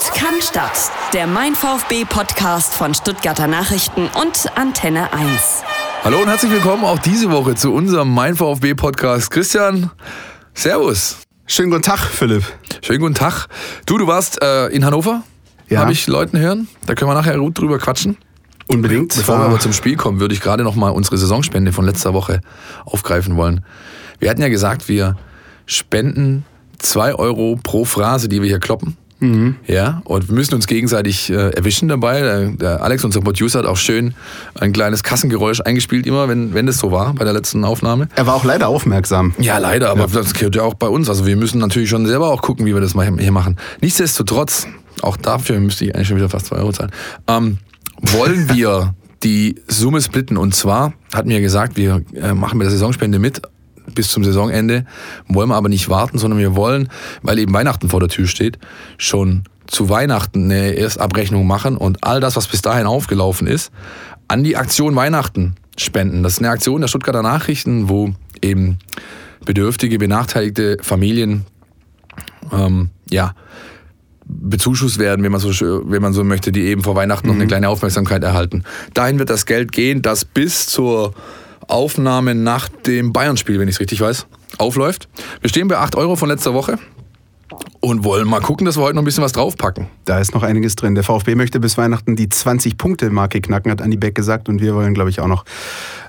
Sport kann Stadt. Der Mein VfB Podcast von Stuttgarter Nachrichten und Antenne 1. Hallo und herzlich willkommen auch diese Woche zu unserem Mein VfB Podcast. Christian, Servus. Schönen guten Tag, Philipp. Schönen guten Tag. Du, du warst äh, in Hannover, Ja. habe ich Leuten hören. Da können wir nachher gut drüber quatschen. Unbedingt. Bevor wir aber zum Spiel kommen, würde ich gerade noch mal unsere Saisonspende von letzter Woche aufgreifen wollen. Wir hatten ja gesagt, wir spenden zwei Euro pro Phrase, die wir hier kloppen. Ja, und wir müssen uns gegenseitig äh, erwischen dabei. Der, der Alex, unser Producer, hat auch schön ein kleines Kassengeräusch eingespielt, immer, wenn, wenn das so war bei der letzten Aufnahme. er war auch leider aufmerksam. Ja, leider, aber das gehört ja auch bei uns. Also wir müssen natürlich schon selber auch gucken, wie wir das mal hier machen. Nichtsdestotrotz, auch dafür müsste ich eigentlich schon wieder fast zwei Euro zahlen, ähm, wollen wir die Summe splitten. Und zwar hatten wir gesagt, wir äh, machen mit der Saisonspende mit bis zum Saisonende, wollen wir aber nicht warten, sondern wir wollen, weil eben Weihnachten vor der Tür steht, schon zu Weihnachten eine Erstabrechnung machen und all das, was bis dahin aufgelaufen ist, an die Aktion Weihnachten spenden. Das ist eine Aktion der Stuttgarter Nachrichten, wo eben bedürftige, benachteiligte Familien ähm, ja, bezuschusst werden, wenn man, so, wenn man so möchte, die eben vor Weihnachten noch eine kleine Aufmerksamkeit erhalten. Dahin wird das Geld gehen, das bis zur Aufnahme nach dem Bayern-Spiel, wenn ich es richtig weiß, aufläuft. Wir stehen bei 8 Euro von letzter Woche und wollen mal gucken, dass wir heute noch ein bisschen was draufpacken. Da ist noch einiges drin. Der VfB möchte bis Weihnachten die 20-Punkte-Marke knacken, hat Andi Beck gesagt. Und wir wollen, glaube ich, auch noch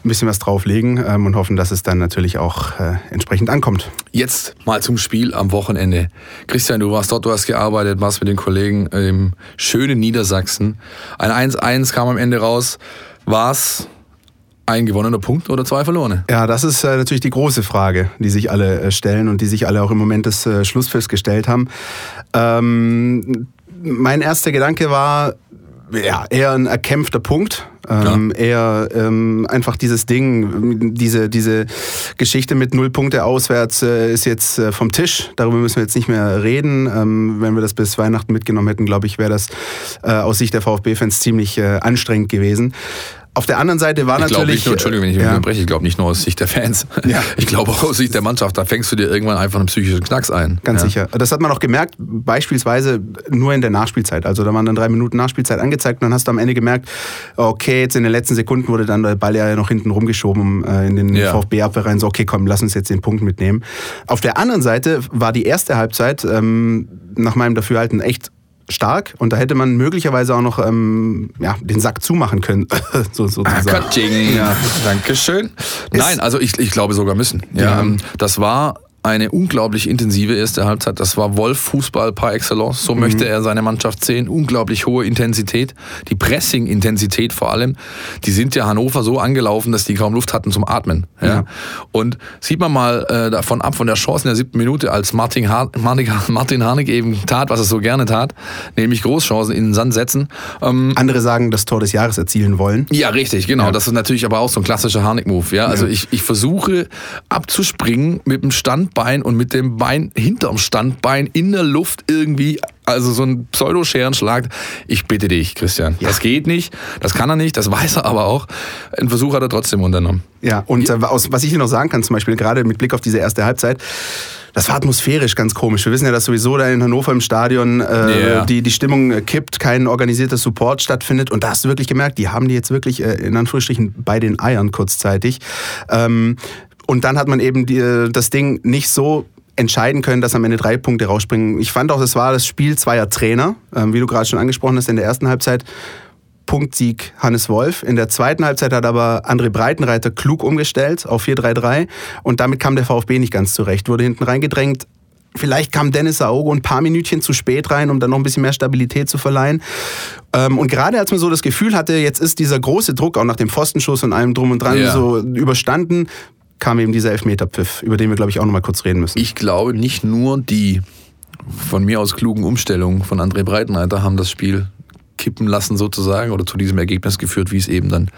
ein bisschen was drauflegen ähm, und hoffen, dass es dann natürlich auch äh, entsprechend ankommt. Jetzt mal zum Spiel am Wochenende. Christian, du warst dort, du hast gearbeitet, warst mit den Kollegen im schönen Niedersachsen. Ein 1-1 kam am Ende raus. War's ein gewonnener Punkt oder zwei verlorene? Ja, das ist äh, natürlich die große Frage, die sich alle äh, stellen und die sich alle auch im Moment des äh, Schlusspfiffs gestellt haben. Ähm, mein erster Gedanke war, ja, eher ein erkämpfter Punkt. Ähm, Eher ähm, einfach dieses Ding, diese, diese Geschichte mit null Punkte auswärts äh, ist jetzt äh, vom Tisch. Darüber müssen wir jetzt nicht mehr reden. Ähm, wenn wir das bis Weihnachten mitgenommen hätten, glaube ich, wäre das äh, aus Sicht der VfB-Fans ziemlich äh, anstrengend gewesen. Auf der anderen Seite war Ich natürlich. nicht nur, Entschuldigung, wenn ich mich ja. unterbreche, ich glaube nicht nur aus Sicht der Fans. Ja. Ich glaube auch aus Sicht der Mannschaft. Da fängst du dir irgendwann einfach einen psychischen Knacks ein. Ganz ja. sicher. Das hat man auch gemerkt, beispielsweise nur in der Nachspielzeit. Also da waren dann drei Minuten Nachspielzeit angezeigt und dann hast du am Ende gemerkt, okay, jetzt in den letzten Sekunden wurde dann der Ball ja noch hinten rumgeschoben äh, in den Ja. VfB-Abwehr rein. So, okay, komm, lass uns jetzt den Punkt mitnehmen. Auf der anderen Seite war die erste Halbzeit ähm, nach meinem Dafürhalten echt stark und da hätte man möglicherweise auch noch ähm, ja, den Sack zumachen können, so, sozusagen. Katsching. Ja. Dankeschön. Nein, also ich, ich glaube sogar müssen. Ja, Ja. ähm, Das war eine unglaublich intensive erste Halbzeit. Das war Wolf-Fußball par excellence. So möchte er seine Mannschaft sehen. Unglaublich hohe Intensität. Die Pressing-Intensität vor allem. Die sind ja Hannover so angelaufen, dass die kaum Luft hatten zum Atmen. Ja. Ja. Und sieht man mal äh, davon ab, von der Chance in der siebten Minute, als Martin, ha Martin, Martin Harnik eben tat, was er so gerne tat, nämlich Großchancen in den Sand setzen. Ähm, Andere sagen, das Tor des Jahres erzielen wollen. ja, richtig, genau. Ja. Das ist natürlich aber auch so ein klassischer Harnik-Move. Ja? Also Ja. ich, ich versuche abzuspringen mit dem Standbein und mit dem Bein hinterm Standbein in der Luft irgendwie. Also so ein Pseudo-Scherenschlag. Ich bitte dich, Christian. Das geht nicht, das kann er nicht, das weiß er aber auch. Einen Versuch hat er trotzdem unternommen. Ja, und äh, aus, was ich dir noch sagen kann, zum Beispiel gerade mit Blick auf diese erste Halbzeit, das war atmosphärisch ganz komisch. Wir wissen ja, dass sowieso da in Hannover im Stadion äh, Ja. die, die Stimmung kippt, kein organisierter Support stattfindet. Und da hast du wirklich gemerkt, die haben die jetzt wirklich äh, in Anführungsstrichen bei den Eiern kurzzeitig. Ähm, und dann hat man eben die, äh, das Ding nicht so entscheiden können, dass am Ende drei Punkte rausspringen. Ich fand auch, es war das Spiel zweier Trainer, ähm, wie du gerade schon angesprochen hast, in der ersten Halbzeit. Punktsieg Hannes Wolf. In der zweiten Halbzeit hat aber André Breitenreiter klug umgestellt auf 4-3-3 und damit kam der VfB nicht ganz zurecht, wurde hinten reingedrängt. Vielleicht kam Dennis Aogo ein paar Minütchen zu spät rein, um dann noch ein bisschen mehr Stabilität zu verleihen. Ähm, und gerade als man so das Gefühl hatte, jetzt ist dieser große Druck auch nach dem Pfostenschuss und allem drum und dran Ja. so überstanden, kam eben dieser Elfmeterpfiff, über den wir, glaube ich, auch noch mal kurz reden müssen. Ich glaube, nicht nur die von mir aus klugen Umstellungen von André Breitenreiter haben das Spiel kippen lassen sozusagen oder zu diesem Ergebnis geführt, wie es eben dann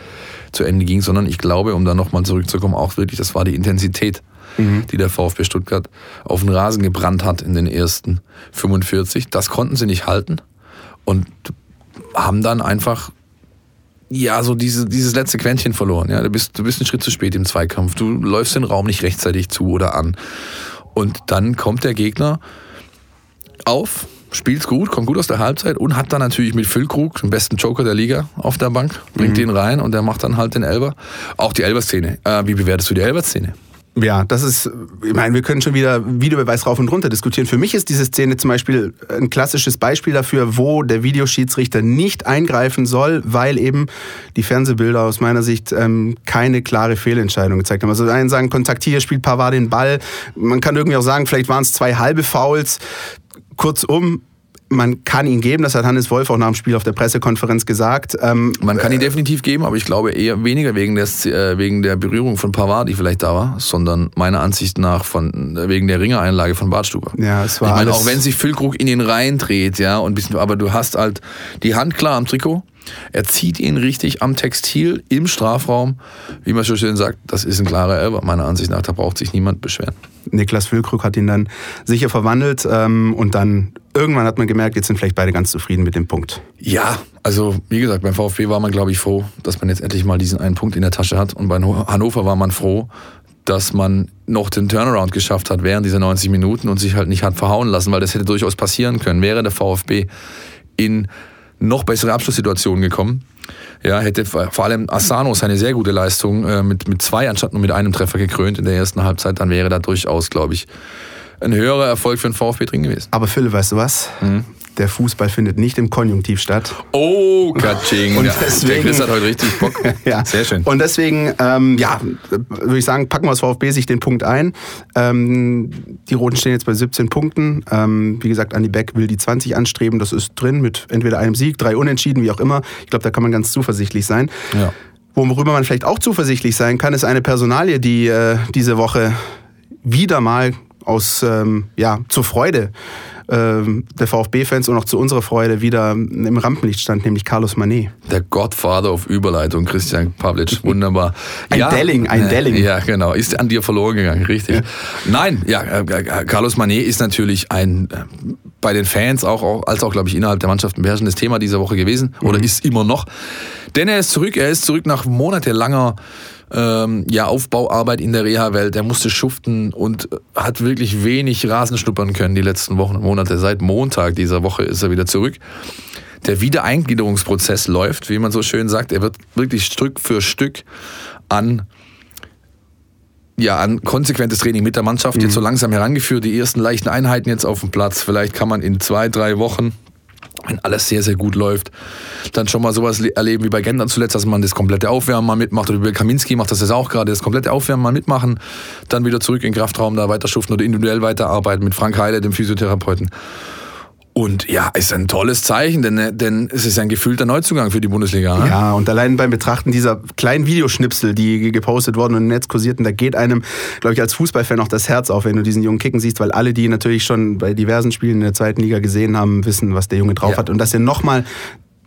zu Ende ging, sondern ich glaube, um da nochmal zurückzukommen, auch wirklich, das war die Intensität, die der VfB Stuttgart auf den Rasen gebrannt hat in den ersten 45. Das konnten sie nicht halten und haben dann einfach ja, so diese, dieses letzte Quäntchen verloren. Ja, du bist, du bist einen Schritt zu spät im Zweikampf. Du läufst den Raum nicht rechtzeitig zu oder an. Und dann kommt der Gegner auf, spielt gut, kommt gut aus der Halbzeit und hat dann natürlich mit Füllkrug, den besten Joker der Liga, auf der Bank, bringt mhm. den rein und der macht dann halt den Elber. Auch die Elber-Szene. Äh, wie bewertest du die Elber-Szene? Ja, das ist, ich meine, wir können schon wieder Videobeweis rauf und runter diskutieren. Für mich ist diese Szene zum Beispiel ein klassisches Beispiel dafür, wo der Videoschiedsrichter nicht eingreifen soll, weil eben die Fernsehbilder aus meiner Sicht ähm, keine klare Fehlentscheidung gezeigt haben. Also einen sagen, kontaktiere, spielt Pavard den Ball. Man kann irgendwie auch sagen, vielleicht waren es zwei halbe Fouls. Kurzum, man kann ihn geben, das hat Hannes Wolf auch nach dem Spiel auf der Pressekonferenz gesagt. Ähm, man kann ihn äh, definitiv geben, aber ich glaube eher weniger wegen der, äh, wegen der Berührung von Pavard, die vielleicht da war, sondern meiner Ansicht nach von, wegen der Ringereinlage von Bartstuber. Ja, es war ich meine, auch wenn sich Füllkrug in ihn reindreht, ja, und bisschen, aber du hast halt die Hand klar am Trikot, er zieht ihn richtig am Textil im Strafraum. Wie man so schön sagt, das ist ein klarer Elber. Meiner Ansicht nach, da braucht sich niemand beschweren. Niklas Füllkrug hat ihn dann sicher verwandelt ähm, und dann irgendwann hat man gemerkt, jetzt sind vielleicht beide ganz zufrieden mit dem Punkt. Ja, also wie gesagt, beim VfB war man, glaube ich, froh, dass man jetzt endlich mal diesen einen Punkt in der Tasche hat. Und bei Hannover war man froh, dass man noch den Turnaround geschafft hat während dieser 90 Minuten und sich halt nicht hat verhauen lassen, weil das hätte durchaus passieren können. Wäre der VfB in noch bessere Abschlusssituationen gekommen, ja, hätte vor allem Asano seine sehr gute Leistung äh, mit, mit zwei anstatt nur mit einem Treffer gekrönt in der ersten Halbzeit, dann wäre da durchaus, glaube ich, ein höherer Erfolg für den VfB drin gewesen. Aber Philipp, weißt du was? Mhm der Fußball findet nicht im Konjunktiv statt. Oh, Katsching. Und deswegen, der Chris hat heute richtig Bock. ja. Sehr schön. Und deswegen, ähm, ja, würde ich sagen, packen wir aus VfB sich den Punkt ein. Ähm, die Roten stehen jetzt bei 17 Punkten. Ähm, wie gesagt, Andi Beck will die 20 anstreben. Das ist drin mit entweder einem Sieg, drei Unentschieden, wie auch immer. Ich glaube, da kann man ganz zuversichtlich sein. Ja. Worüber man vielleicht auch zuversichtlich sein kann, ist eine Personalie, die äh, diese Woche wieder mal aus, ähm, ja, zur Freude ähm, der VfB-Fans und auch zu unserer Freude wieder im Rampenlicht stand, nämlich Carlos Manet. Der Godfather auf Überleitung, Christian Pavlic, wunderbar. ein ja, Delling, ein äh, Delling. Ja, genau, ist an dir verloren gegangen, richtig. Ja. Nein, ja, äh, äh, Carlos Manet ist natürlich ein bei den Fans auch, auch als auch, glaube ich, innerhalb der Mannschaft ein beherrschendes Thema dieser Woche gewesen oder mhm. ist immer noch. Denn er ist zurück, er ist zurück nach monatelanger ähm, ja, Aufbauarbeit in der Reha-Welt. Er musste schuften und hat wirklich wenig Rasen schnuppern können die letzten Wochen und Monate. Seit Montag dieser Woche ist er wieder zurück. Der Wiedereingliederungsprozess läuft, wie man so schön sagt. Er wird wirklich Stück für Stück an ja, an konsequentes Training mit der Mannschaft mhm. jetzt so langsam herangeführt. Die ersten leichten Einheiten jetzt auf dem Platz. Vielleicht kann man in zwei, drei Wochen wenn alles sehr, sehr gut läuft, dann schon mal sowas erleben wie bei Gendern zuletzt, dass man das komplette Aufwärmen mal mitmacht. Oder Kaminski macht das jetzt auch gerade, das komplette Aufwärmen mal mitmachen, dann wieder zurück in den Kraftraum da weiter schuften oder individuell weiterarbeiten mit Frank Heile, dem Physiotherapeuten. Und ja, ist ein tolles Zeichen, denn, denn es ist ein gefühlter Neuzugang für die Bundesliga. Ne? Ja, und allein beim Betrachten dieser kleinen Videoschnipsel, die gepostet wurden und im Netz kursierten, da geht einem, glaube ich, als Fußballfan auch das Herz auf, wenn du diesen Jungen kicken siehst, weil alle, die natürlich schon bei diversen Spielen in der zweiten Liga gesehen haben, wissen, was der Junge drauf ja. hat. Und dass er nochmal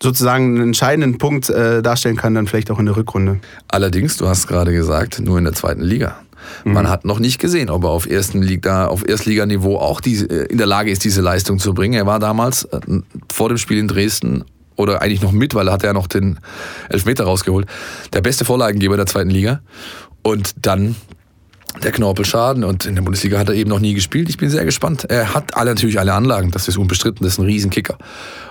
sozusagen einen entscheidenden Punkt äh, darstellen kann, dann vielleicht auch in der Rückrunde. Allerdings, du hast gerade gesagt, nur in der zweiten Liga. Mhm. Man hat noch nicht gesehen, ob er auf, ersten Liga, auf Erstliganiveau auch diese, äh, in der Lage ist, diese Leistung zu bringen. Er war damals äh, vor dem Spiel in Dresden oder eigentlich noch mit, weil er hat ja noch den Elfmeter rausgeholt, der beste Vorlagengeber der zweiten Liga. Und dann der Knorpelschaden und in der Bundesliga hat er eben noch nie gespielt. Ich bin sehr gespannt. Er hat alle natürlich alle Anlagen, das ist unbestritten, das ist ein Riesenkicker.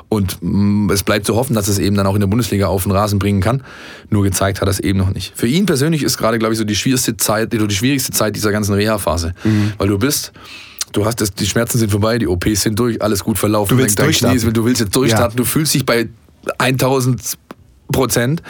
Und mm, es bleibt zu hoffen, dass es eben dann auch in der Bundesliga auf den Rasen bringen kann. Nur gezeigt hat er es eben noch nicht. Für ihn persönlich ist gerade, glaube ich, so die schwierigste Zeit, die schwierigste Zeit dieser ganzen Reha-Phase. Mhm. Weil du bist, du hast das, die Schmerzen sind vorbei, die OPs sind durch, alles gut verlaufen. Du willst, durchstarten. du willst jetzt durchstarten. Ja. Du fühlst dich bei 1000 Prozent,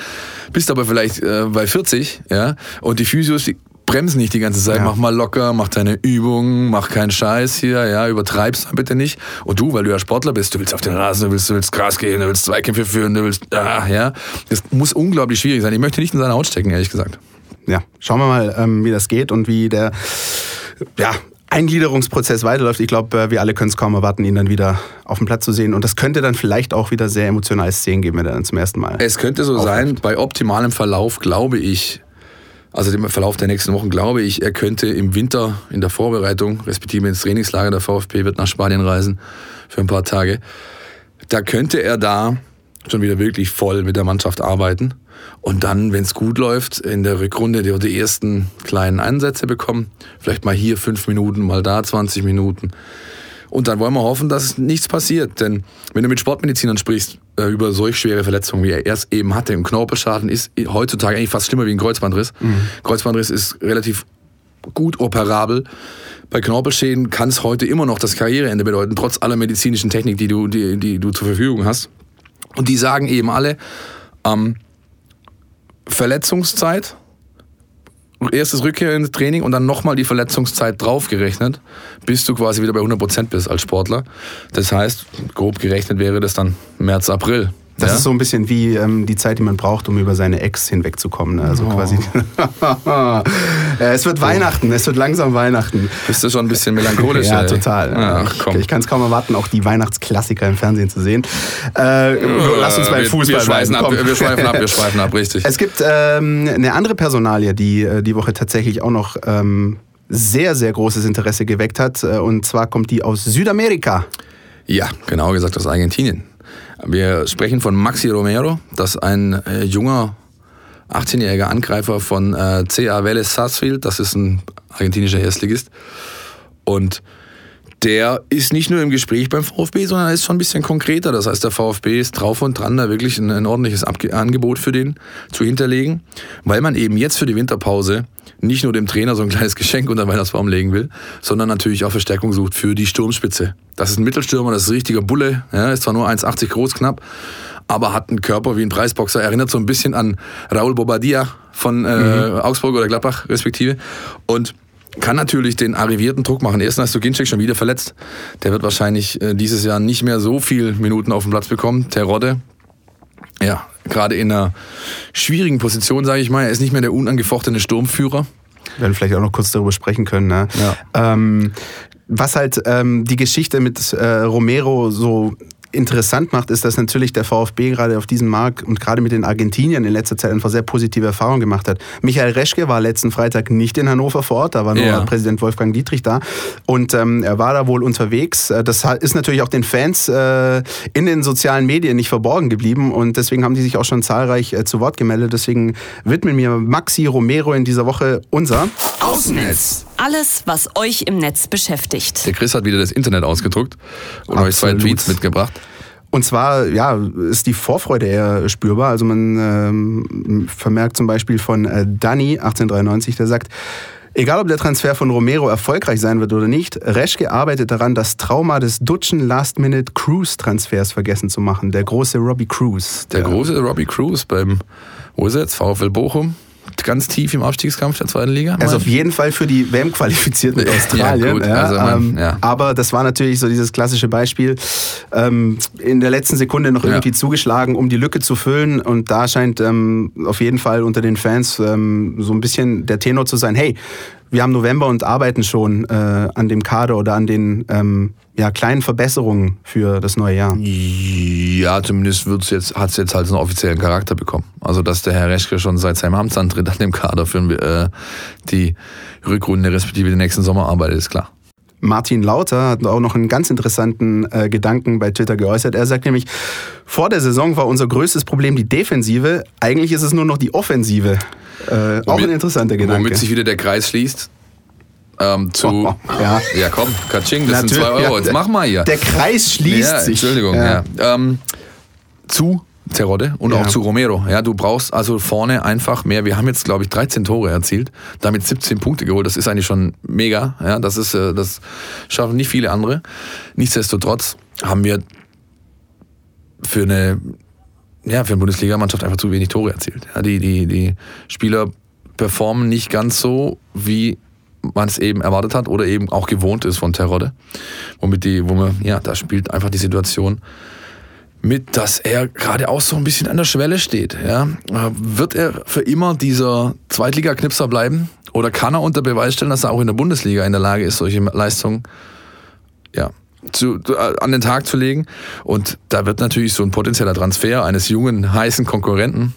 bist aber vielleicht äh, bei 40, ja, und die Physios, die bremsen nicht die ganze Zeit, ja. mach mal locker, mach deine Übungen, mach keinen Scheiß hier, ja, übertreib's bitte nicht. Und du, weil du ja Sportler bist, du willst auf den Rasen, du willst, du willst Gras gehen, du willst Zweikämpfe führen, du willst, ah, ja. Das muss unglaublich schwierig sein. Ich möchte nicht in seine Haut stecken, ehrlich gesagt. Ja, schauen wir mal, ähm, wie das geht und wie der, ja, Eingliederungsprozess weiterläuft. Ich glaube, äh, wir alle können es kaum erwarten, ihn dann wieder auf dem Platz zu sehen. Und das könnte dann vielleicht auch wieder sehr emotionale Szenen geben, wenn er dann zum ersten Mal. Es könnte so aufläuft. sein, bei optimalem Verlauf glaube ich, also im Verlauf der nächsten Wochen glaube ich, er könnte im Winter in der Vorbereitung, respektive ins Trainingslager der VfB wird nach Spanien reisen für ein paar Tage. Da könnte er da schon wieder wirklich voll mit der Mannschaft arbeiten und dann, wenn es gut läuft, in der Rückrunde die, die ersten kleinen Einsätze bekommen. Vielleicht mal hier fünf Minuten, mal da 20 Minuten Und dann wollen wir hoffen, dass nichts passiert. Denn wenn du mit Sportmedizinern sprichst äh, über solch schwere Verletzungen, wie er es eben hatte, ein Knorpelschaden ist heutzutage eigentlich fast schlimmer wie ein Kreuzbandriss. Mhm. Kreuzbandriss ist relativ gut operabel. Bei Knorpelschäden kann es heute immer noch das Karriereende bedeuten, trotz aller medizinischen Technik, die du, die, die du zur Verfügung hast. Und die sagen eben alle, ähm, Verletzungszeit, erstes Rückkehr ins Training und dann nochmal die Verletzungszeit draufgerechnet, bis du quasi wieder bei 100% bist als Sportler. Das heißt, grob gerechnet wäre das dann März, April. Das ja? ist so ein bisschen wie ähm, die Zeit, die man braucht, um über seine Ex hinwegzukommen. Ne? Also oh. quasi. es wird Weihnachten, es wird langsam Weihnachten. Bist du schon ein bisschen melancholisch? ja, ey. total. Ach, komm. Ich kann es kaum erwarten, auch die Weihnachtsklassiker im Fernsehen zu sehen. Äh, lass uns beim wir, Fußball wir schweifen, ab, wir schweifen ab, wir schweifen ab, richtig. Es gibt ähm, eine andere Personalie, die äh, die Woche tatsächlich auch noch ähm, sehr, sehr großes Interesse geweckt hat. Äh, und zwar kommt die aus Südamerika. Ja, genau gesagt aus Argentinien. Wir sprechen von Maxi Romero, das ist ein äh, junger 18-jähriger Angreifer von äh, CA Vélez Sarsfield, das ist ein argentinischer Erstligist. Und der ist nicht nur im Gespräch beim VfB, sondern er ist schon ein bisschen konkreter. Das heißt, der VfB ist drauf und dran, da wirklich ein, ein ordentliches Abge Angebot für den zu hinterlegen, weil man eben jetzt für die Winterpause nicht nur dem Trainer so ein kleines Geschenk unter Weihnachtsbaum legen will, sondern natürlich auch Verstärkung sucht für die Sturmspitze. Das ist ein Mittelstürmer, das ist ein richtiger Bulle, ja, ist zwar nur 1,80 groß knapp, aber hat einen Körper wie ein Preisboxer, erinnert so ein bisschen an Raul Bobadilla von äh, mhm. Augsburg oder Gladbach respektive und kann natürlich den arrivierten Druck machen. Erstens hast du Ginczek schon wieder verletzt. Der wird wahrscheinlich äh, dieses Jahr nicht mehr so viel Minuten auf dem Platz bekommen. Terodde, ja, gerade in einer schwierigen Position, sage ich mal. Er ist nicht mehr der unangefochtene Sturmführer. Wir werden vielleicht auch noch kurz darüber sprechen können. Ne? Ja. Ähm, was halt ähm, die Geschichte mit äh, Romero so interessant macht, ist, dass natürlich der VfB gerade auf diesem Markt und gerade mit den Argentiniern in letzter Zeit einfach sehr positive Erfahrungen gemacht hat. Michael Reschke war letzten Freitag nicht in Hannover vor Ort, da war nur ja. Präsident Wolfgang Dietrich da und ähm, er war da wohl unterwegs. Äh, das ist natürlich auch den Fans äh, in den sozialen Medien nicht verborgen geblieben und deswegen haben die sich auch schon zahlreich äh, zu Wort gemeldet. Deswegen widmen mir Maxi Romero in dieser Woche unser Außennetz. Alles, was euch im Netz beschäftigt. Der Chris hat wieder das Internet ausgedruckt und euch zwei Tweets mitgebracht. Und zwar, ja, ist die Vorfreude eher spürbar. Also man ähm, vermerkt zum Beispiel von äh, Danny 1893, der sagt, Egal ob der Transfer von Romero erfolgreich sein wird oder nicht, Reschke arbeitet daran, das Trauma des Dutschen Last-Minute-Cruise-Transfers vergessen zu machen. Der große Robbie Cruz. Der, der große Robbie Cruz beim, wo ist er jetzt? VfL Bochum? Ganz tief im Aufstiegskampf der zweiten Liga. Also auf jeden Fall für die WM qualifiziert mit Australien. Ja, gut, ja, also man, ähm, ja. Aber das war natürlich so dieses klassische Beispiel. Ähm, in der letzten Sekunde noch irgendwie zugeschlagen, um die Lücke zu füllen. Und da scheint ähm, auf jeden Fall unter den Fans ähm, so ein bisschen der Tenor zu sein, hey, wir haben November und arbeiten schon äh, an dem Kader oder an den ähm, ja, kleinen Verbesserungen für das neue Jahr. Ja, zumindest wird's jetzt, hat es jetzt halt einen offiziellen Charakter bekommen. Also, dass der Herr Reschke schon seit seinem Amtsantritt an dem Kader für äh, die Rückrunde respektive den nächsten Sommer arbeitet, ist klar. Martin Lauter hat auch noch einen ganz interessanten äh, Gedanken bei Twitter geäußert. Er sagt nämlich, vor der Saison war unser größtes Problem die Defensive. Eigentlich ist es nur noch die Offensive. Äh, auch ein interessanter Gedanke. Womit sich wieder der Kreis schließt. Ähm, zu. Oh, ja. ja, komm, Katsching, das Natürlich, sind zwei Euro. Ja, Jetzt mach mal hier. Der Kreis schließt ja, sich. Entschuldigung, ja. ja. Ähm, zu Terodde und ja. auch zu Romero. Ja, du brauchst also vorne einfach mehr. Wir haben jetzt, glaube ich, 13 Tore erzielt, damit 17 Punkte geholt. Das ist eigentlich schon mega. Ja, das ist, äh, das schaffen nicht viele andere. Nichtsdestotrotz haben wir für eine, ja, für eine Bundesligamannschaft einfach zu wenig Tore erzielt. Ja, die, die, die Spieler performen nicht ganz so, wie man es eben erwartet hat oder eben auch gewohnt ist von Terodde. Womit die, wo man, ja, da spielt einfach die Situation mit, dass er gerade auch so ein bisschen an der Schwelle steht. Ja? Wird er für immer dieser Zweitliga-Knipser bleiben? Oder kann er unter Beweis stellen, dass er auch in der Bundesliga in der Lage ist, solche Leistungen ja, zu, äh, an den Tag zu legen? Und da wird natürlich so ein potenzieller Transfer eines jungen, heißen Konkurrenten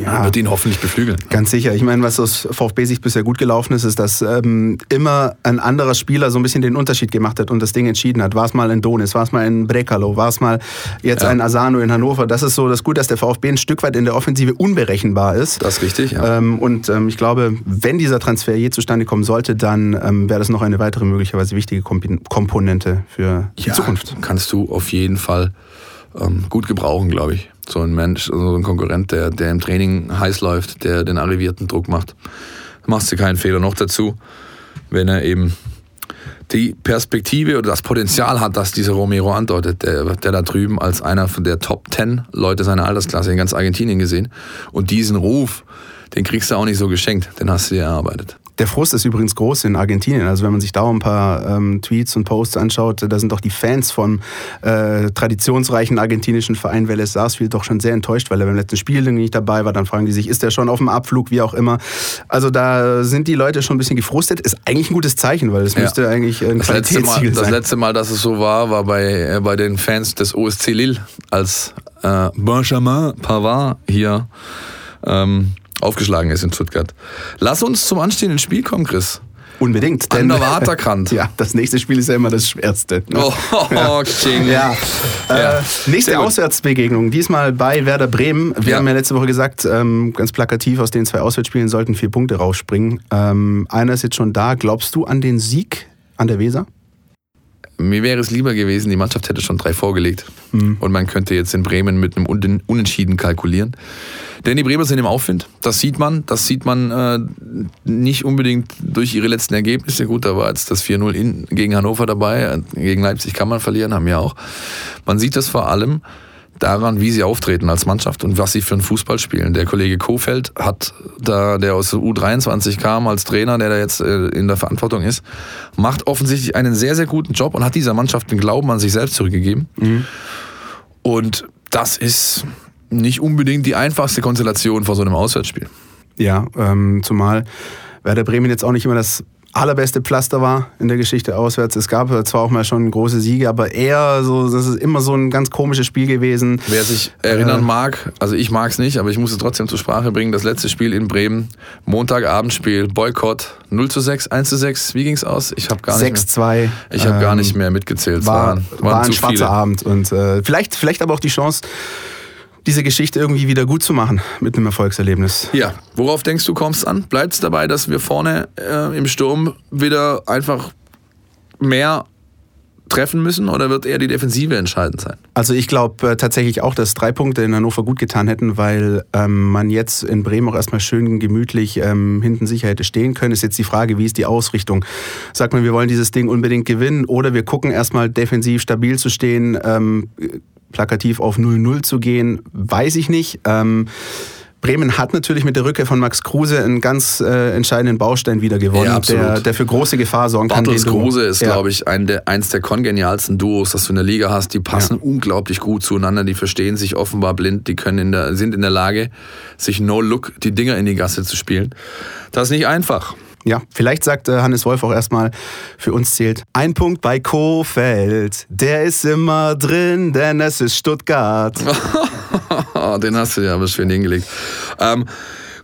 Ja. Wird ihn hoffentlich beflügeln. Ganz sicher. Ich meine, was aus VfB-Sicht bisher gut gelaufen ist, ist, dass ähm, immer ein anderer Spieler so ein bisschen den Unterschied gemacht hat und das Ding entschieden hat. War es mal in Donis, war es mal in Brekalo, war es mal jetzt ja. ein Asano in Hannover. Das ist so das Gute, dass der VfB ein Stück weit in der Offensive unberechenbar ist. Das ist richtig, ja. Ähm, und ähm, ich glaube, wenn dieser Transfer je zustande kommen sollte, dann ähm, wäre das noch eine weitere möglicherweise wichtige Komponente für die ja, Zukunft. Kannst du auf jeden Fall ähm, gut gebrauchen, glaube ich. So ein Mensch, so ein Konkurrent, der, der im Training heiß läuft, der den Arrivierten Druck macht. Da machst du keinen Fehler noch dazu, wenn er eben die Perspektive oder das Potenzial hat, dass dieser Romero andeutet, der, der da drüben als einer von der Top Ten Leute seiner Altersklasse in ganz Argentinien gesehen. Und diesen Ruf, den kriegst du auch nicht so geschenkt, den hast du dir erarbeitet. Der Frust ist übrigens groß in Argentinien. Also wenn man sich da ein paar ähm, Tweets und Posts anschaut, da sind doch die Fans vom äh, traditionsreichen argentinischen Verein Vélez Sarsfield doch schon sehr enttäuscht, weil er beim letzten Spiel nicht dabei war. Dann fragen die sich, ist er schon auf dem Abflug, wie auch immer. Also da sind die Leute schon ein bisschen gefrustet. Ist eigentlich ein gutes Zeichen, weil es ja. müsste eigentlich ein das letzte Mal, sein. Das letzte Mal, dass es so war, war bei, äh, bei den Fans des OSC Lille, als äh, Benjamin Pavard hier ähm, aufgeschlagen ist in Stuttgart. Lass uns zum anstehenden Spiel kommen, Chris. Unbedingt. Denn, Waterkant. Ja, das nächste Spiel ist ja immer das schwerste. Ne? Oh, ja. ja. ja. Äh, nächste Auswärtsbegegnung, diesmal bei Werder Bremen. Wir ja. haben ja letzte Woche gesagt, ähm, ganz plakativ, aus den zwei Auswärtsspielen sollten vier Punkte rausspringen. Ähm, einer ist jetzt schon da. Glaubst du an den Sieg an der Weser? Mir wäre es lieber gewesen, die Mannschaft hätte schon drei vorgelegt. Mhm. Und man könnte jetzt in Bremen mit einem Unentschieden kalkulieren. Denn die Bremer sind im Aufwind. Das sieht man. Das sieht man äh, nicht unbedingt durch ihre letzten Ergebnisse. Gut, da war jetzt das 4-0 gegen Hannover dabei. Gegen Leipzig kann man verlieren, haben wir auch. Man sieht das vor allem daran, wie sie auftreten als Mannschaft und was sie für einen Fußball spielen. Der Kollege Kofeld hat da, der aus der U23 kam als Trainer, der da jetzt äh, in der Verantwortung ist, macht offensichtlich einen sehr, sehr guten Job und hat dieser Mannschaft den Glauben an sich selbst zurückgegeben. Mhm. Und das ist nicht unbedingt die einfachste Konstellation vor so einem Auswärtsspiel. Ja, ähm, zumal Werder Bremen jetzt auch nicht immer das allerbeste Pflaster war in der Geschichte auswärts. Es gab zwar auch mal schon große Siege, aber eher so, das ist immer so ein ganz komisches Spiel gewesen. Wer sich erinnern äh, mag, also ich mag es nicht, aber ich muss es trotzdem zur Sprache bringen, das letzte Spiel in Bremen, Montagabendspiel, Boykott, 0 zu 6, 1 zu 6, wie ging es aus? Ich habe gar 6, 2, Ich habe ähm, gar nicht mehr mitgezählt. War, waren, waren war ein schwarzer viele. Abend und äh, vielleicht, vielleicht aber auch die Chance, diese Geschichte irgendwie wieder gut zu machen mit einem Erfolgserlebnis. Ja, worauf denkst du, kommst an? Bleibt es dabei, dass wir vorne äh, im Sturm wieder einfach mehr treffen müssen oder wird eher die Defensive entscheidend sein? Also ich glaube äh, tatsächlich auch, dass drei Punkte in Hannover gut getan hätten, weil ähm, man jetzt in Bremen auch erstmal schön gemütlich ähm, hinten sicher hätte stehen können. Ist jetzt die Frage, wie ist die Ausrichtung? Sagt man, wir wollen dieses Ding unbedingt gewinnen oder wir gucken erstmal defensiv stabil zu stehen, ähm, plakativ auf 0-0 zu gehen, weiß ich nicht. Ähm, Bremen hat natürlich mit der Rückkehr von Max Kruse einen ganz äh, entscheidenden Baustein wieder gewonnen, ja, der, der für große Gefahr sorgen Bartels kann. Kruse ist, ja. glaube ich, ein der, eins der kongenialsten Duos, das du in der Liga hast. Die passen ja. unglaublich gut zueinander, die verstehen sich offenbar blind, die können in der, sind in der Lage, sich No-Look die Dinger in die Gasse zu spielen. Das ist nicht einfach. Ja, vielleicht sagt äh, Hannes Wolf auch erstmal, für uns zählt ein Punkt bei Kofeld. Der ist immer drin, denn es ist Stuttgart. Den hast du ja aber schön hingelegt. Ähm,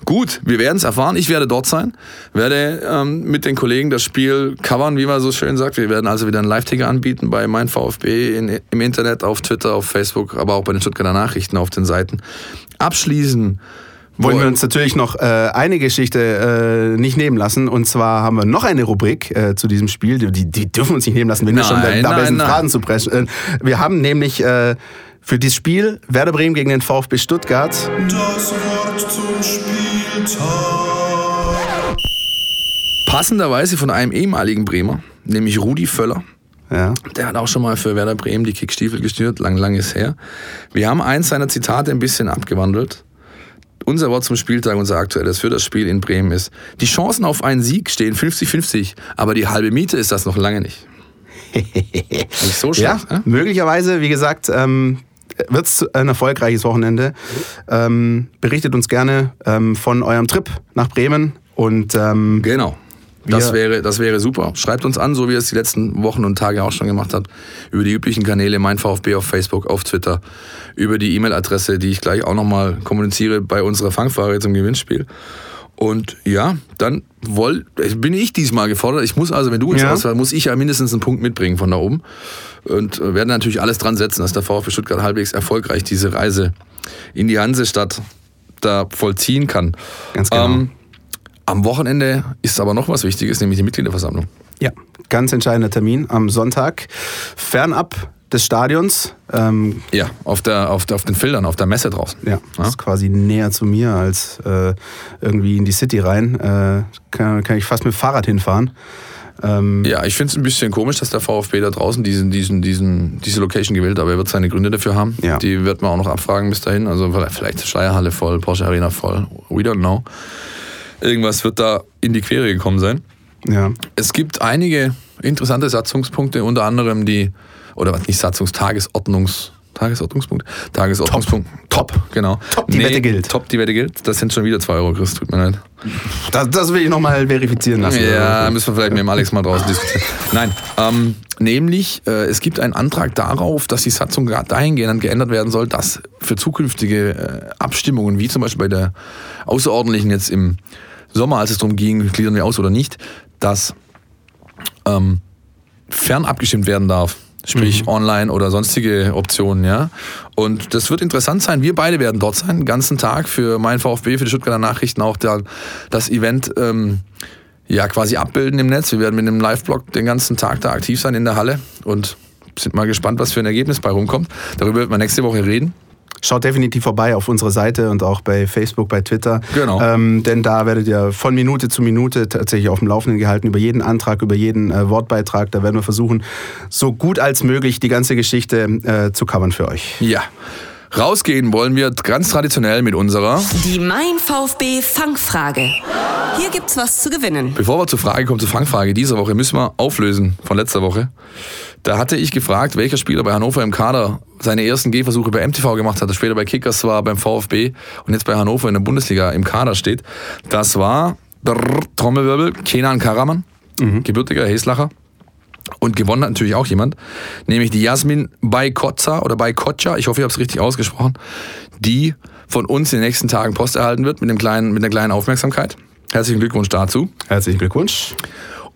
Gut, wir werden es erfahren. Ich werde dort sein, werde ähm, mit den Kollegen das Spiel covern, wie man so schön sagt. Wir werden also wieder einen Live-Ticker anbieten bei mein VfB in, im Internet, auf Twitter, auf Facebook, aber auch bei den Stuttgarter Nachrichten auf den Seiten. Abschließen wollen wir uns natürlich noch äh, eine Geschichte äh, nicht nehmen lassen. Und zwar haben wir noch eine Rubrik äh, zu diesem Spiel. Die, die dürfen uns nicht nehmen lassen, wenn nein, wir schon dabei sind, Fragen zu pressen. Äh, wir haben nämlich äh, für dieses Spiel Werder Bremen gegen den VfB Stuttgart. Das Wort zum Spieltag. Passenderweise von einem ehemaligen Bremer, nämlich Rudi Völler. Ja. Der hat auch schon mal für Werder Bremen die Kickstiefel gestört, lang, lang ist her. Wir haben eins seiner Zitate ein bisschen abgewandelt unser Wort zum Spieltag, unser aktuelles für das Spiel in Bremen ist, die Chancen auf einen Sieg stehen 50-50, aber die halbe Miete ist das noch lange nicht. nicht so schlecht, ja, ne? möglicherweise, wie gesagt, ähm, wird es ein erfolgreiches Wochenende. Ähm, berichtet uns gerne ähm, von eurem Trip nach Bremen und ähm, genau. Das wäre, das wäre super. Schreibt uns an, so wie ihr es die letzten Wochen und Tage auch schon gemacht habt, über die üblichen Kanäle, mein VfB auf Facebook, auf Twitter, über die E-Mail-Adresse, die ich gleich auch nochmal kommuniziere bei unserer Fangfrage zum Gewinnspiel. Und ja, dann woll, bin ich diesmal gefordert. Ich muss also, wenn du ins Ja. Haus warst, muss ich ja mindestens einen Punkt mitbringen von da oben. Und äh, werde natürlich alles dran setzen, dass der VfB Stuttgart halbwegs erfolgreich diese Reise in die Hansestadt da vollziehen kann. Ganz genau. Ähm, am Wochenende ist aber noch was Wichtiges, nämlich die Mitgliederversammlung. Ja, ganz entscheidender Termin am Sonntag. Fernab des Stadions. Ähm, Ja, auf, der, auf, der, auf den Feldern, auf der Messe draußen. ja, das ist quasi näher zu mir als äh, irgendwie in die City rein. Äh, kann, kann ich fast mit dem Fahrrad hinfahren. Ähm, Ja, ich finde es ein bisschen komisch, dass der VfB da draußen diesen, diesen, diesen, diese Location gewählt hat, aber er wird seine Gründe dafür haben. Ja. Die wird man auch noch abfragen bis dahin. Also vielleicht Schleierhalle voll, Porsche Arena voll. We don't know. Irgendwas wird da in die Quere gekommen sein. ja. Es gibt einige interessante Satzungspunkte, unter anderem die, oder was nicht Satzungs-, Tagesordnungs-, Tagesordnungspunkt? Tagesordnungspunkt. Top, genau. Top, die Wette gilt. Top, die Wette gilt. Das sind schon wieder 2 Euro, Chris, tut mir leid. Das, das will ich nochmal verifizieren lassen. Ja, müssen wir vielleicht mit dem Alex mal draußen diskutieren. Nein, ähm, nämlich, äh, es gibt einen Antrag darauf, dass die Satzung gerade dahingehend geändert werden soll, dass für zukünftige äh, Abstimmungen, wie zum Beispiel bei der außerordentlichen jetzt im Sommer, als es darum ging, gliedern wir aus oder nicht, dass ähm, fern abgestimmt werden darf. Sprich online oder sonstige Optionen, ja. Und das wird interessant sein. Wir beide werden dort sein, den ganzen Tag für mein VfB, für die Stuttgarter Nachrichten auch der, das Event ähm, ja quasi abbilden im Netz. Wir werden mit einem Live-Blog den ganzen Tag da aktiv sein in der Halle und sind mal gespannt, was für ein Ergebnis bei rumkommt. Darüber wird man nächste Woche reden. Schaut definitiv vorbei auf unserer Seite und auch bei Facebook, bei Twitter. Genau. Ähm, denn da werdet ihr von Minute zu Minute tatsächlich auf dem Laufenden gehalten über jeden Antrag, über jeden äh, Wortbeitrag. Da werden wir versuchen, so gut als möglich die ganze Geschichte äh, zu covern für euch. Ja. Rausgehen wollen wir ganz traditionell mit unserer. Die Mein VfB Fangfrage. Hier gibt's was zu gewinnen. Bevor wir zur Frage kommen, zur Fangfrage dieser Woche, müssen wir auflösen von letzter Woche. Da hatte ich gefragt, welcher Spieler bei Hannover im Kader seine ersten Gehversuche bei MTV gemacht hat, später bei Kickers war, beim VfB und jetzt bei Hannover in der Bundesliga im Kader steht. Das war Trommelwirbel, Kenan Karaman, gebürtiger Heslacher. Und gewonnen hat natürlich auch jemand, nämlich die Jasmin Baikotza oder Baikotcha, ich hoffe, ich habe es richtig ausgesprochen, die von uns in den nächsten Tagen Post erhalten wird mit, einem kleinen, mit einer kleinen Aufmerksamkeit. Herzlichen Glückwunsch dazu. Herzlichen Glückwunsch.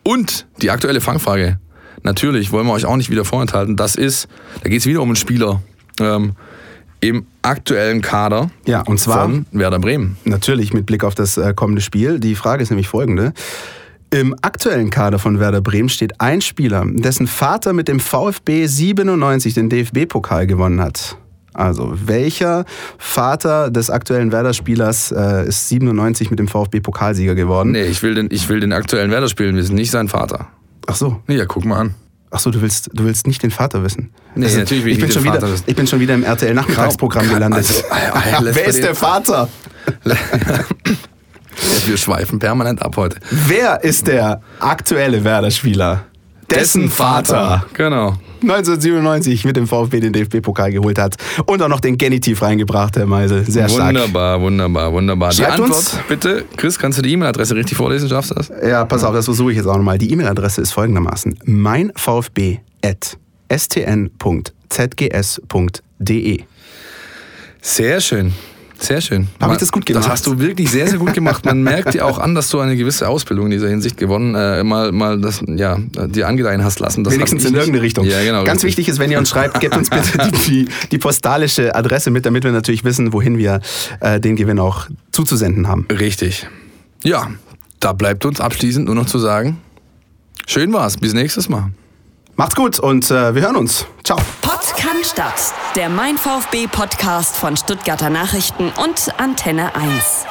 Und die aktuelle Fangfrage, natürlich wollen wir euch auch nicht wieder vorenthalten, das ist, da geht es wieder um einen Spieler ähm, im aktuellen Kader Ja, und zwar von Werder Bremen. natürlich mit Blick auf das äh, kommende Spiel. Die Frage ist nämlich folgende. Im aktuellen Kader von Werder Bremen steht ein Spieler, dessen Vater mit dem VfB 97 den DFB-Pokal gewonnen hat. Also, welcher Vater des aktuellen Werder-Spielers äh, ist 97 mit dem VfB-Pokalsieger geworden? Nee, ich will den, ich will den aktuellen Werder spielen wissen, nicht sein Vater. Ach so. Nee, ja, guck mal an. Ach so, du willst, du willst nicht den Vater wissen. Nee, natürlich will ich bin nicht schon wieder, Vater wissen. Ich bin schon wieder im RTL-Nachmittagsprogramm gelandet. also, Wer ist der Vater? Wir schweifen permanent ab heute. Wer ist der aktuelle Werder-Spieler? Dessen Vater Genau. 1997 mit dem VfB den DFB-Pokal geholt hat und auch noch den Genitiv reingebracht, Herr Meisel. Sehr stark. Wunderbar, wunderbar, wunderbar. Die Schreibt Antwort, uns. bitte, Chris, kannst du die E-Mail-Adresse richtig vorlesen? Schaffst du das? Ja, pass auf, das versuche ich jetzt auch nochmal. Die E-Mail-Adresse ist folgendermaßen: meinvfb.stn.zgs.de. Sehr schön. Sehr schön. Hab ich das gut gemacht? Das hast du wirklich sehr, sehr gut gemacht. Man merkt dir auch an, dass du eine gewisse Ausbildung in dieser Hinsicht gewonnen, äh, mal, mal das, ja, dir angedeihen hast lassen. Das Wenigstens in irgendeine Richtung. Ja, genau. Ganz wichtig ist, wenn ihr uns schreibt, gebt uns bitte die, die, die postalische Adresse mit, damit wir natürlich wissen, wohin wir äh, den Gewinn auch zuzusenden haben. Richtig. Ja, da bleibt uns abschließend nur noch zu sagen, schön war's. Bis nächstes Mal. Macht's gut und äh, wir hören uns. Ciao. Kann Stadt. Der Mein VfB Podcast von Stuttgarter Nachrichten und Antenne 1.